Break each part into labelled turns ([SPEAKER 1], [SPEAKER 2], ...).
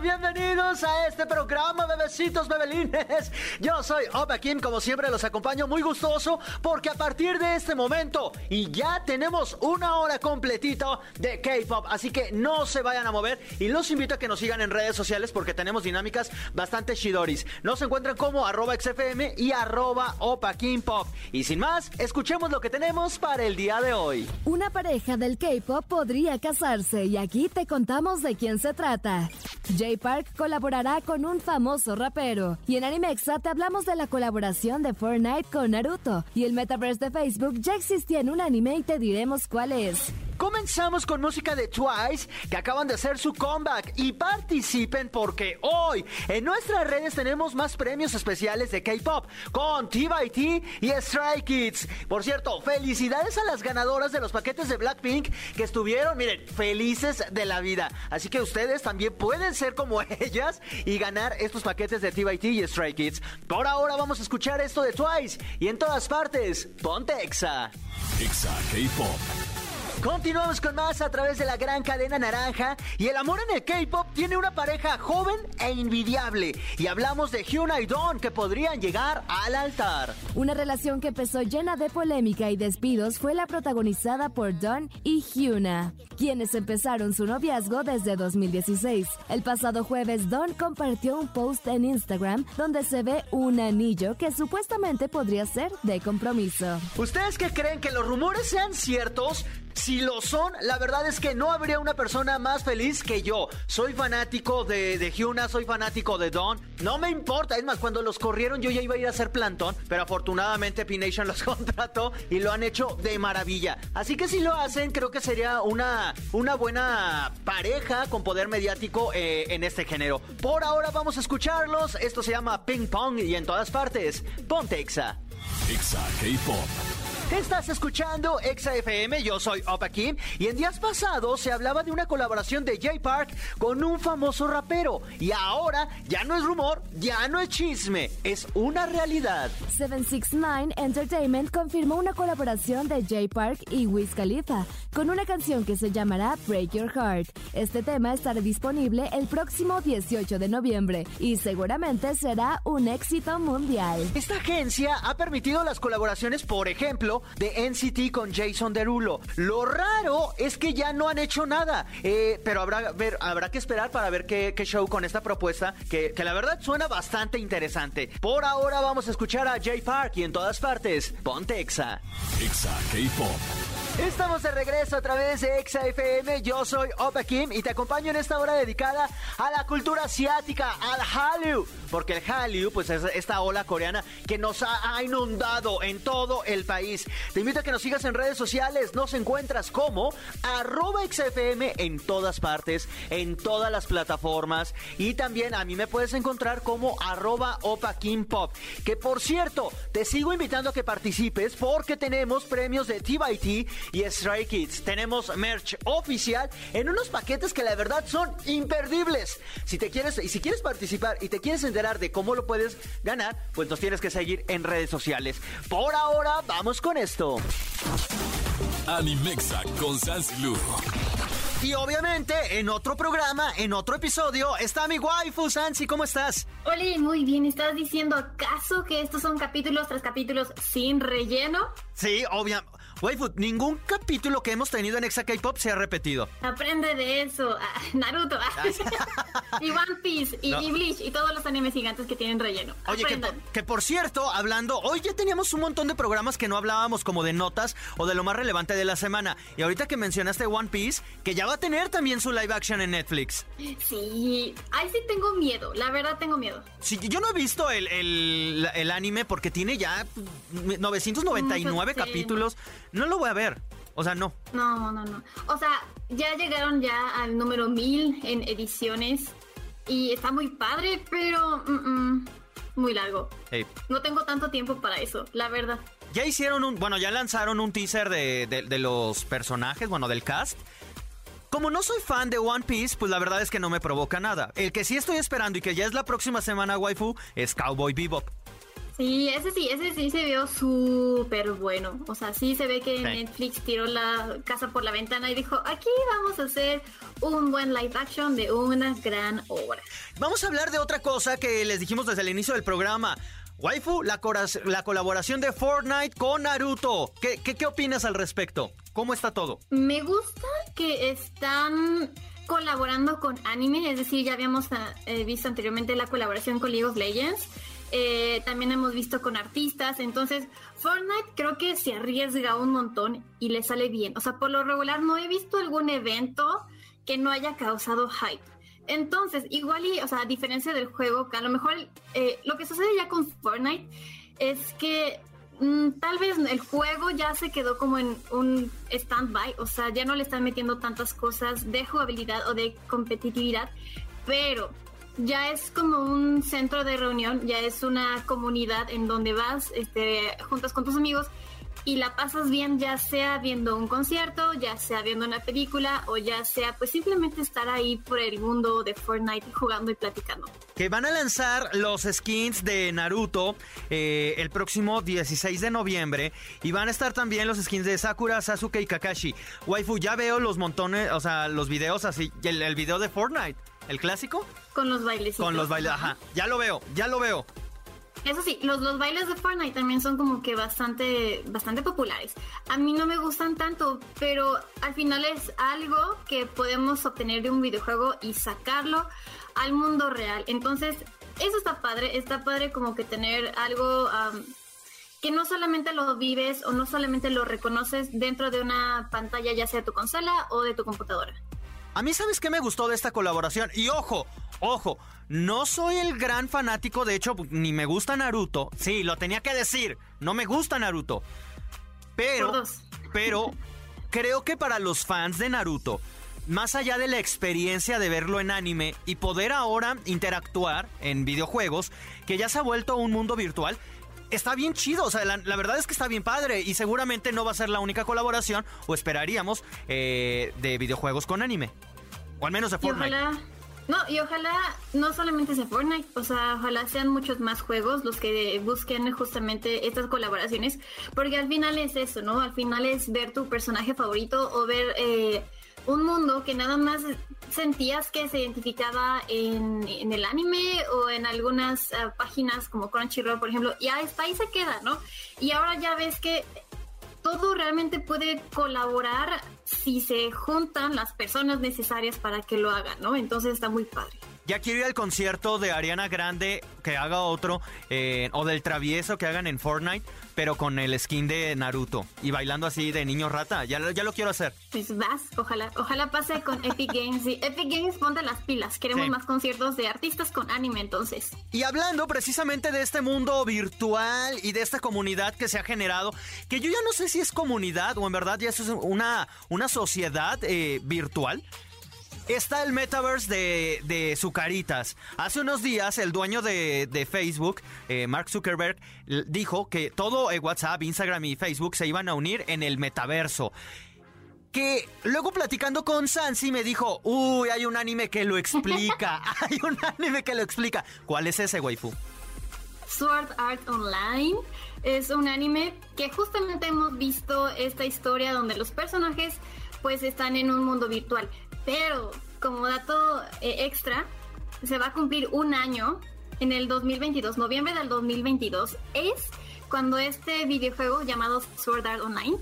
[SPEAKER 1] Bienvenidos a este programa, bebecitos, bebelines. Yo soy Opa Kim, como siempre los acompaño muy gustoso porque a partir de este momento y ya tenemos una hora completito de K-Pop, así que no se vayan a mover y los invito a que nos sigan en redes sociales porque tenemos dinámicas bastante shidoris. Nos encuentran como arroba XFM y arroba Opa Kim Pop. Y sin más, escuchemos lo que tenemos para el día de hoy.
[SPEAKER 2] Una pareja del K-Pop podría casarse y aquí te contamos de quién se trata. Jay Park colaborará con un famoso rapero. Y en Animexa te hablamos de la colaboración de Fortnite con Naruto. Y el metaverse de Facebook ya existía en un anime y te diremos cuál es.
[SPEAKER 1] Comenzamos con música de Twice, que acaban de hacer su comeback. Y participen porque hoy en nuestras redes tenemos más premios especiales de K-Pop con TYT y Stray Kids. Por cierto, felicidades a las ganadoras de los paquetes de Blackpink que estuvieron, miren, felices de la vida. Así que ustedes también pueden ser como ellas y ganar estos paquetes de TYT y Stray Kids. Por ahora vamos a escuchar esto de Twice y en todas partes, ponte Exa.
[SPEAKER 3] Exa K-Pop.
[SPEAKER 1] Continuamos con más a través de la gran cadena naranja y el amor en el K-pop tiene una pareja joven e invidiable y hablamos de Hyuna y Don que podrían llegar al altar.
[SPEAKER 2] Una relación que empezó llena de polémica y despidos fue la protagonizada por Don y Hyuna, quienes empezaron su noviazgo desde 2016. El pasado jueves Don compartió un post en Instagram donde se ve un anillo que supuestamente podría ser de compromiso.
[SPEAKER 1] ¿Ustedes qué creen que los rumores sean ciertos? Si lo son, la verdad es que no habría una persona más feliz que yo. Soy fanático de, de Hyuna, soy fanático de Don. No me importa, es más, cuando los corrieron yo ya iba a ir a hacer plantón, pero afortunadamente P-Nation los contrató y lo han hecho de maravilla. Así que si lo hacen, creo que sería una, una buena pareja con poder mediático eh, en este género. Por ahora vamos a escucharlos. Esto se llama Ping Pong y en todas partes, ponte Exa.
[SPEAKER 3] Exa K-Pop.
[SPEAKER 1] Estás escuchando Exa FM, yo soy Opa Kim y en días pasados se hablaba de una colaboración de Jay Park con un famoso rapero y ahora ya no es rumor, ya no es chisme, es una realidad.
[SPEAKER 2] 769 Entertainment confirmó una colaboración de Jay Park y Wiz Khalifa con una canción que se llamará Break Your Heart. Este tema estará disponible el próximo 18 de noviembre y seguramente será un éxito mundial.
[SPEAKER 1] Esta agencia ha permitido las colaboraciones, por ejemplo, de NCT con Jason Derulo. Lo raro es que ya no han hecho nada, eh, pero habrá, ver, habrá que esperar para ver qué, qué show con esta propuesta, que, que, la verdad suena bastante interesante. Por ahora vamos a escuchar a Jay Park y en todas partes, ponte Exa.
[SPEAKER 3] Exa K-Pop.
[SPEAKER 1] Estamos de regreso a través de Exa FM. Yo soy Opa Kim y te acompaño en esta hora dedicada a la cultura asiática, al Hallyu. Porque el Hallyu, pues es esta ola coreana que nos ha, inundado en todo el país. Te invito a que nos sigas en redes sociales. Nos encuentras como arroba XFM en todas partes, en todas las plataformas. Y también a mí me puedes encontrar como arroba Opa Kim Pop. Que por cierto, te sigo invitando a que participes porque tenemos premios de TBT y Stray Kids. Tenemos merch oficial en unos paquetes que la verdad son imperdibles. Si te quieres y si quieres participar y te quieres enterar de cómo lo puedes ganar, pues nos tienes que seguir en redes sociales. Por ahora, vamos con esto.
[SPEAKER 3] Animexa con Sansilu.
[SPEAKER 1] Y obviamente, en otro programa, en otro episodio, está mi waifu, Sansi, ¿cómo estás?
[SPEAKER 4] Oli, muy bien, ¿estás diciendo acaso que estos son capítulos tras capítulos sin relleno?
[SPEAKER 1] Sí, obviamente. Waifu, ningún capítulo que hemos tenido en Exa K-Pop se ha repetido.
[SPEAKER 4] Aprende de eso. Ah, Naruto. Ah. y One Piece. Y, no. y, Bleach. Y todos los animes gigantes que tienen relleno.
[SPEAKER 1] Oye, que por, que por, cierto, hablando, hoy ya teníamos un montón de programas que no hablábamos como de notas o de lo más relevante de la semana. Y ahorita que mencionaste One Piece, que ya va a tener también su live action en Netflix.
[SPEAKER 4] Sí, ahí sí tengo miedo. La verdad tengo miedo.
[SPEAKER 1] Sí, yo no he visto el, el, el anime porque tiene ya 999 Muchos, capítulos. No lo voy a ver. O sea, no.
[SPEAKER 4] No, no, no. O sea, ya llegaron ya al número 1000 en ediciones y está muy padre, pero mm, mm, muy largo.
[SPEAKER 1] Hey.
[SPEAKER 4] No tengo tanto tiempo para eso, la verdad.
[SPEAKER 1] Ya hicieron un, bueno, ya lanzaron un teaser de, de los personajes, bueno, del cast. Como no soy fan de One Piece, pues la verdad es que no me provoca nada. El que sí estoy esperando y que ya es la próxima semana, waifu, es Cowboy Bebop.
[SPEAKER 4] Sí, ese sí, ese sí se vio súper bueno. O sea, sí se ve que Netflix tiró la casa por la ventana y dijo, aquí vamos a hacer un buen live action de una gran obra.
[SPEAKER 1] Vamos a hablar de otra cosa que les dijimos desde el inicio del programa. Waifu, la, la colaboración de Fortnite con Naruto. ¿Qué, ¿Qué, opinas al respecto? ¿Cómo está todo?
[SPEAKER 4] Me gusta que están colaborando con anime, es decir, ya habíamos eh, visto anteriormente la colaboración con League of Legends. Eh, también hemos visto con artistas. Entonces, Fortnite creo que se arriesga un montón y le sale bien. O sea, por lo regular no he visto algún evento que no haya causado hype. Entonces, igual y, o sea, a diferencia del juego, que a lo mejor eh, lo que sucede ya con Fortnite es que mm, tal vez el juego ya se quedó como en un stand-by, o sea, ya no le están metiendo tantas cosas de jugabilidad o de competitividad, pero ya es como un centro de reunión, ya es una comunidad en donde vas, este, juntas con tus amigos y la pasas bien, ya sea viendo un concierto, ya sea viendo una película o ya sea pues simplemente estar ahí por el mundo de Fortnite jugando y platicando.
[SPEAKER 1] Que van a lanzar los skins de Naruto eh, el próximo 16 de noviembre y van a estar también los skins de Sakura, Sasuke y Kakashi. Waifu, ya veo los montones, o sea, los videos así, el, el video de Fortnite. ¿El clásico?
[SPEAKER 4] Con los bailes.
[SPEAKER 1] Con los bailes, ajá. Ya lo veo, ya lo veo.
[SPEAKER 4] Eso sí, los, los bailes de Fortnite también son como que bastante, bastante populares. A mí no me gustan tanto, pero al final es algo que podemos obtener de un videojuego y sacarlo al mundo real. Entonces, eso está padre, está padre como que tener algo que no solamente lo vives o no solamente lo reconoces dentro de una pantalla, ya sea tu consola o de tu computadora.
[SPEAKER 1] A mí, ¿sabes qué me gustó de esta colaboración? Y ojo, ojo, no soy el gran fanático, de hecho, ni me gusta Naruto. Sí, lo tenía que decir, no me gusta Naruto. Pero, pero, creo que para los fans de Naruto, más allá de la experiencia de verlo en anime y poder ahora interactuar en videojuegos, que ya se ha vuelto un mundo virtual, está bien chido. O sea, la, verdad es que está bien padre. Y seguramente no va a ser la única colaboración, o esperaríamos, eh, de videojuegos con anime. O al menos de Fortnite.
[SPEAKER 4] no, y ojalá no solamente sea Fortnite, o sea, ojalá sean muchos más juegos los que busquen justamente estas colaboraciones, porque al final es eso, ¿no? Al final es ver tu personaje favorito o ver eh, un mundo que nada más sentías que se identificaba en, el anime o en algunas ah, páginas como Crunchyroll, por ejemplo, y hasta ahí se queda, ¿no? Y ahora ya ves que todo realmente puede colaborar si se juntan las personas necesarias para que lo hagan, ¿no? Entonces está muy padre.
[SPEAKER 1] Ya quiero ir al concierto de Ariana Grande, que haga otro, eh, o del travieso que hagan en Fortnite, pero con el skin de Naruto y bailando así de niño rata. Ya, ya lo quiero hacer.
[SPEAKER 4] Pues vas, ojalá, ojalá pase con Epic Games. Sí, Epic Games, ponte las pilas. Queremos más conciertos de artistas con anime entonces.
[SPEAKER 1] Y hablando precisamente de este mundo virtual y de esta comunidad que se ha generado, que yo ya no sé si es comunidad o en verdad ya es una, una sociedad eh, virtual está el metaverse de, de Zucaritas. Hace unos días el dueño de, Facebook, eh, Mark Zuckerberg, dijo que todo eh, WhatsApp, Instagram y Facebook se iban a unir en el metaverso. Que luego platicando con Sansi me dijo, uy, hay un anime que lo explica, hay un anime que lo explica. ¿Cuál es ese, waifu?
[SPEAKER 4] Sword Art Online es un anime que justamente hemos visto esta historia donde los personajes pues están en un mundo virtual. Pero como dato eh, extra, se va a cumplir un año en el 2022, noviembre del 2022, es cuando este videojuego llamado Sword Art Online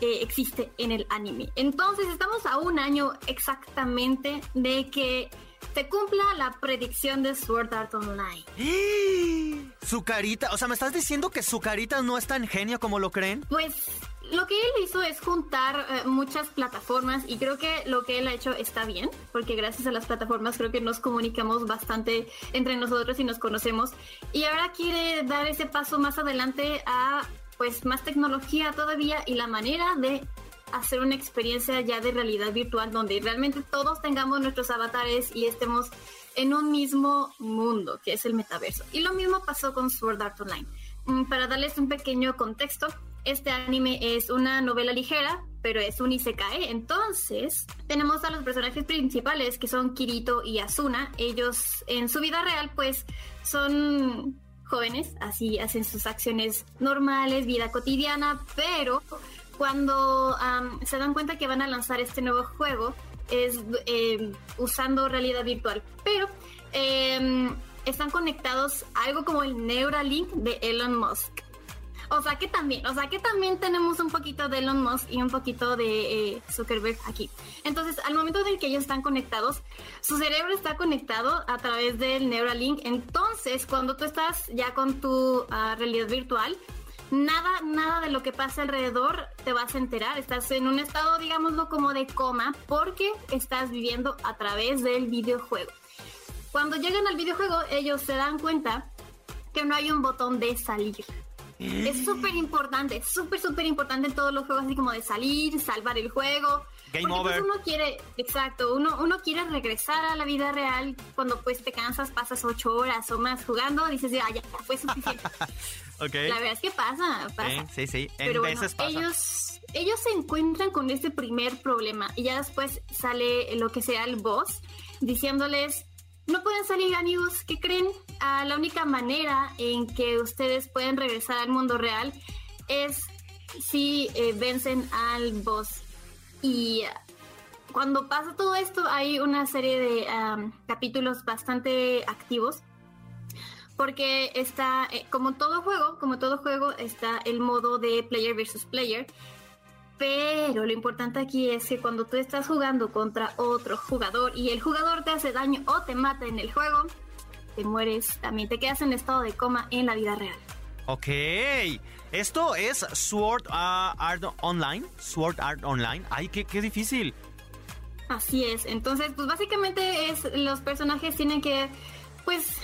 [SPEAKER 4] eh, existe en el anime. Entonces estamos a un año exactamente de que se cumpla la predicción de Sword Art Online.
[SPEAKER 1] Su carita, o sea, ¿me estás diciendo que su carita no es tan genio como lo creen?
[SPEAKER 4] Pues lo que él hizo es juntar eh, muchas plataformas y creo que lo que él ha hecho está bien, porque gracias a las plataformas creo que nos comunicamos bastante entre nosotros y nos conocemos. Y ahora quiere dar ese paso más adelante a pues más tecnología todavía y la manera de hacer una experiencia ya de realidad virtual donde realmente todos tengamos nuestros avatares y estemos en un mismo mundo, que es el metaverso. Y lo mismo pasó con Sword Art Online mm, para darles un pequeño contexto, este anime es una novela ligera, pero es un isekai. Entonces, tenemos a los personajes principales que son Kirito y Asuna. Ellos en su vida real, pues, son jóvenes, así hacen sus acciones normales, vida cotidiana, pero cuando se dan cuenta que van a lanzar este nuevo juego, es em, usando realidad virtual. Pero em, están conectados algo como el Neuralink de Elon Musk. O sea que también, o sea que también tenemos un poquito de Elon Musk y un poquito de eh, Zuckerberg aquí. Entonces, al momento en que ellos están conectados, su cerebro está conectado a través del Neuralink. Entonces, cuando tú estás ya con tu ah, realidad virtual, nada, nada de lo que pasa alrededor te vas a enterar. Estás en un estado, digámoslo, como de coma, porque estás viviendo a través del videojuego. Cuando llegan al videojuego, ellos se dan cuenta que no hay un botón de salir. Es súper importante, súper, súper importante en todos los juegos, así como de salir, salvar el juego.
[SPEAKER 1] Game porque pues,
[SPEAKER 4] over. uno quiere, exacto, uno, uno quiere regresar a la vida real cuando pues te cansas, pasas ocho horas o más jugando, dices, ya, ya, fue suficiente.
[SPEAKER 1] okay.
[SPEAKER 4] La verdad es que pasa, pasa.
[SPEAKER 1] sí, sí, en
[SPEAKER 4] Pero
[SPEAKER 1] veces pasa.
[SPEAKER 4] Ellos, ellos se encuentran con este primer problema y ya después sale lo que sea el boss diciéndoles, no pueden salir amigos, ¿qué creen? Ah, la única manera en que ustedes pueden regresar al mundo real es si eh, vencen al boss. Y cuando pasa todo esto hay una serie de capítulos bastante activos. Porque está, eh, como todo juego, como todo juego, está el modo de player versus player, pero lo importante aquí es que cuando tú estás jugando contra otro jugador y el jugador te hace daño o te mata en el juego, te mueres, también te quedas en estado de coma en la vida real.
[SPEAKER 1] Ok, esto es Sword Art Online. Sword Art Online. Ay, qué, qué difícil.
[SPEAKER 4] Así es, entonces pues básicamente es los personajes tienen que pues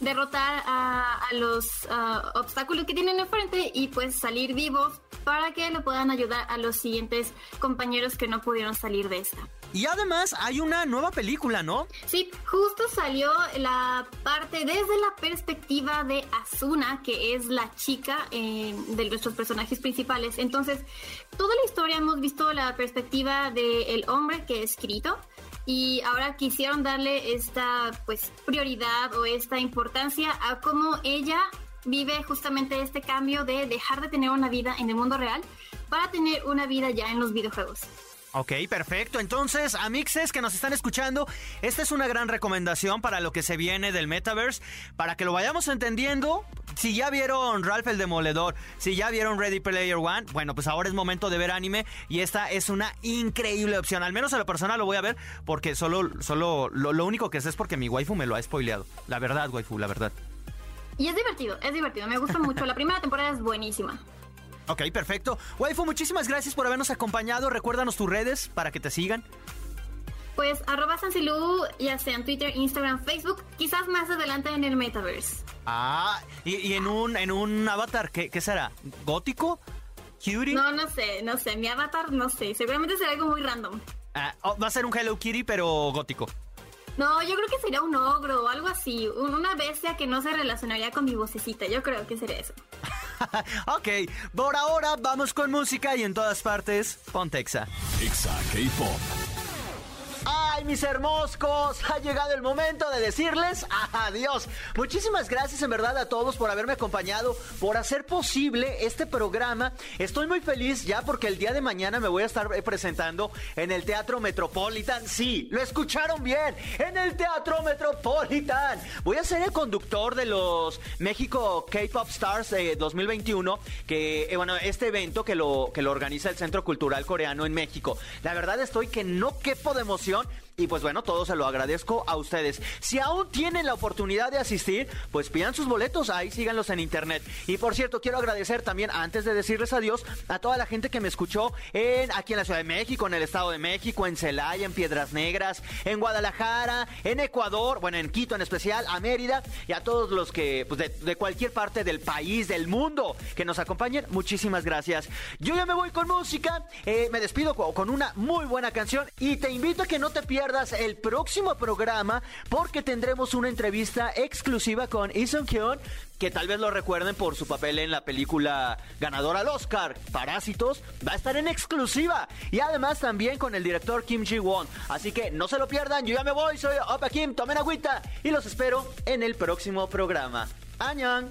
[SPEAKER 4] derrotar a, los obstáculos que tienen enfrente y pues salir vivos para que le puedan ayudar a los siguientes compañeros que no pudieron salir de esta.
[SPEAKER 1] Y además hay una nueva película, ¿no?
[SPEAKER 4] Sí, justo salió la parte desde la perspectiva de Asuna, que es la chica eh, de nuestros personajes principales. Entonces, toda la historia hemos visto la perspectiva del hombre que es escrito y ahora quisieron darle esta pues prioridad o esta importancia a cómo ella vive justamente este cambio de dejar de tener una vida en el mundo real para tener una vida ya en los videojuegos.
[SPEAKER 1] Ok, perfecto. Entonces, amixes que nos están escuchando, esta es una gran recomendación para lo que se viene del metaverse, para que lo vayamos entendiendo. Si ya vieron Ralph el Demoledor, si ya vieron Ready Player One, bueno, pues ahora es momento de ver anime y esta es una increíble opción. Al menos a la persona lo voy a ver porque solo, solo lo, lo único que sé es porque mi waifu me lo ha spoileado. La verdad, waifu, la verdad.
[SPEAKER 4] Y es divertido, es divertido, me gusta mucho. La primera temporada es buenísima.
[SPEAKER 1] Ok, perfecto. Waifu, muchísimas gracias por habernos acompañado. Recuérdanos tus redes para que te sigan.
[SPEAKER 4] Pues arroba Sansilú, ya sea en Twitter, Instagram, Facebook, quizás más adelante en el Metaverse.
[SPEAKER 1] Ah, y, en un en un avatar, ¿qué, será? ¿Gótico? ¿Cutie?
[SPEAKER 4] No, no sé, no sé. Mi avatar, no sé. Seguramente será algo muy random.
[SPEAKER 1] Ah, oh, va a ser un Hello Kitty, pero gótico.
[SPEAKER 4] No, yo creo que sería un ogro o algo así. Una bestia que no se relacionaría con mi vocecita. Yo creo que sería eso.
[SPEAKER 1] ok, por ahora vamos con música y en todas partes, Pontexa.
[SPEAKER 3] Exa K-Pop.
[SPEAKER 1] ¡Ay, mis hermoscos! Ha llegado el momento de decirles adiós. Muchísimas gracias en verdad a todos por haberme acompañado, por hacer posible este programa. Estoy muy feliz ya porque el día de mañana me voy a estar presentando en el Teatro Metropolitan. Sí, lo escucharon bien, en el Teatro Metropolitan. Voy a ser el conductor de los México K-Pop Stars 2021, que, eh, bueno, este evento que lo, que lo organiza el Centro Cultural Coreano en México. La verdad estoy que no quepo de emoción y pues bueno, todo se lo agradezco a ustedes. Si aún tienen la oportunidad de asistir, pues pidan sus boletos, ahí síganlos en internet. Y por cierto, quiero agradecer también, antes de decirles adiós, a toda la gente que me escuchó en, aquí en la Ciudad de México, en el Estado de México, en Celaya, en Piedras Negras, en Guadalajara, en Ecuador, bueno, en Quito en especial, a Mérida y a todos los que, pues de, cualquier parte del país, del mundo, que nos acompañen. Muchísimas gracias. Yo ya me voy con música, eh, me despido con una muy buena canción y te invito a que no te pierdas el próximo programa porque tendremos una entrevista exclusiva con Isun Kyun, que tal vez lo recuerden por su papel en la película ganadora al Oscar, Parásitos, va a estar en exclusiva. Y además también con el director Kim Ji-won. Así que no se lo pierdan, yo ya me voy, soy Opa Kim, tomen agüita y los espero en el próximo programa. ¡Añan!